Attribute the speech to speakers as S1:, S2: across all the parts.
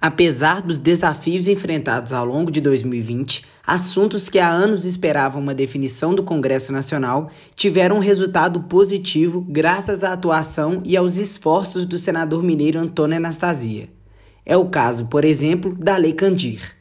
S1: Apesar dos desafios enfrentados ao longo de 2020, assuntos que há anos esperavam uma definição do Congresso Nacional tiveram um resultado positivo graças à atuação e aos esforços do senador mineiro Antônio Anastasia. É o caso, por exemplo, da Lei Candir.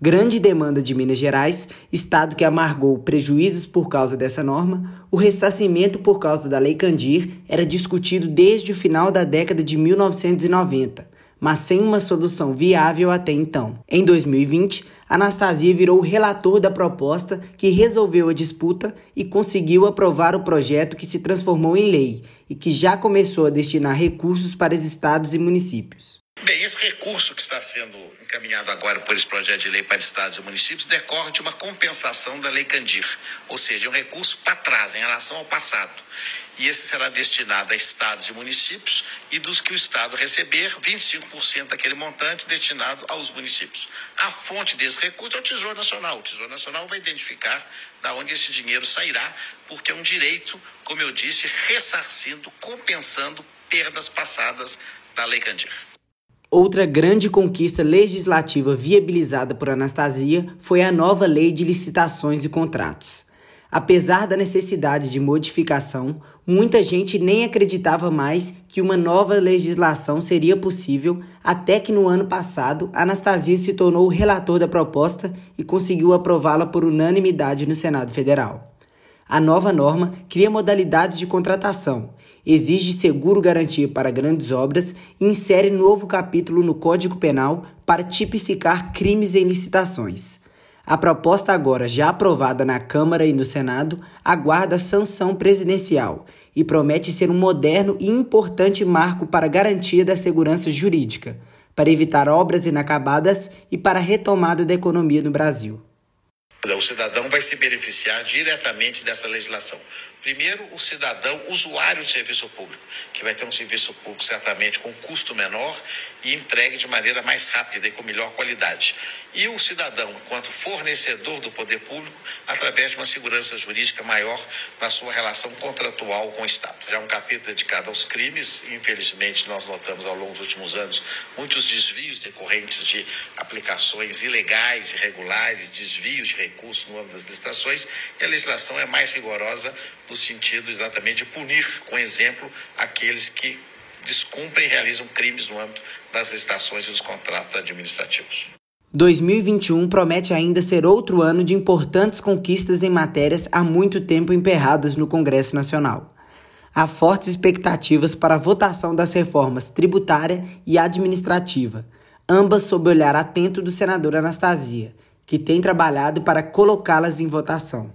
S1: Grande demanda de Minas Gerais, estado que amargou prejuízos por causa dessa norma, o ressarcimento por causa da Lei Candir era discutido desde o final da década de 1990 mas sem uma solução viável até então. Em 2020, Anastasia virou o relator da proposta que resolveu a disputa e conseguiu aprovar o projeto que se transformou em lei e que já começou a destinar recursos para os estados e municípios.
S2: Bem, esse recurso que está sendo encaminhado agora por esse projeto de lei para estados e municípios decorre de uma compensação da Lei Candir, ou seja, um recurso para trás em relação ao passado e esse será destinado a estados e municípios e dos que o estado receber, 25% daquele montante destinado aos municípios. A fonte desse recurso é o Tesouro Nacional. O Tesouro Nacional vai identificar da onde esse dinheiro sairá, porque é um direito, como eu disse, ressarcindo, compensando perdas passadas da Lei Candir.
S1: Outra grande conquista legislativa viabilizada por Anastasia foi a nova Lei de Licitações e Contratos. Apesar da necessidade de modificação, muita gente nem acreditava mais que uma nova legislação seria possível, até que no ano passado Anastasia se tornou o relator da proposta e conseguiu aprová-la por unanimidade no Senado Federal. A nova norma cria modalidades de contratação, exige seguro garantia para grandes obras e insere novo capítulo no Código Penal para tipificar crimes em licitações. A proposta, agora já aprovada na Câmara e no Senado, aguarda sanção presidencial e promete ser um moderno e importante marco para a garantia da segurança jurídica, para evitar obras inacabadas e para a retomada da economia no Brasil.
S2: O cidadão vai se beneficiar diretamente dessa legislação. Primeiro, o cidadão usuário de serviço público, que vai ter um serviço público certamente com custo menor e entregue de maneira mais rápida e com melhor qualidade. E o cidadão, enquanto fornecedor do poder público, através de uma segurança jurídica maior na sua relação contratual com o Estado. Já um capítulo dedicado aos crimes, infelizmente nós notamos ao longo dos últimos anos muitos desvios decorrentes de aplicações ilegais, irregulares, desvios de recursos no âmbito das licitações, e a legislação é mais rigorosa no sentido exatamente de punir, com exemplo, aqueles que descumprem e realizam crimes no âmbito das licitações e dos contratos administrativos.
S1: 2021 promete ainda ser outro ano de importantes conquistas em matérias há muito tempo emperradas no Congresso Nacional. Há fortes expectativas para a votação das reformas tributária e administrativa, ambas sob o olhar atento do senador Anastasia, que tem trabalhado para colocá-las em votação.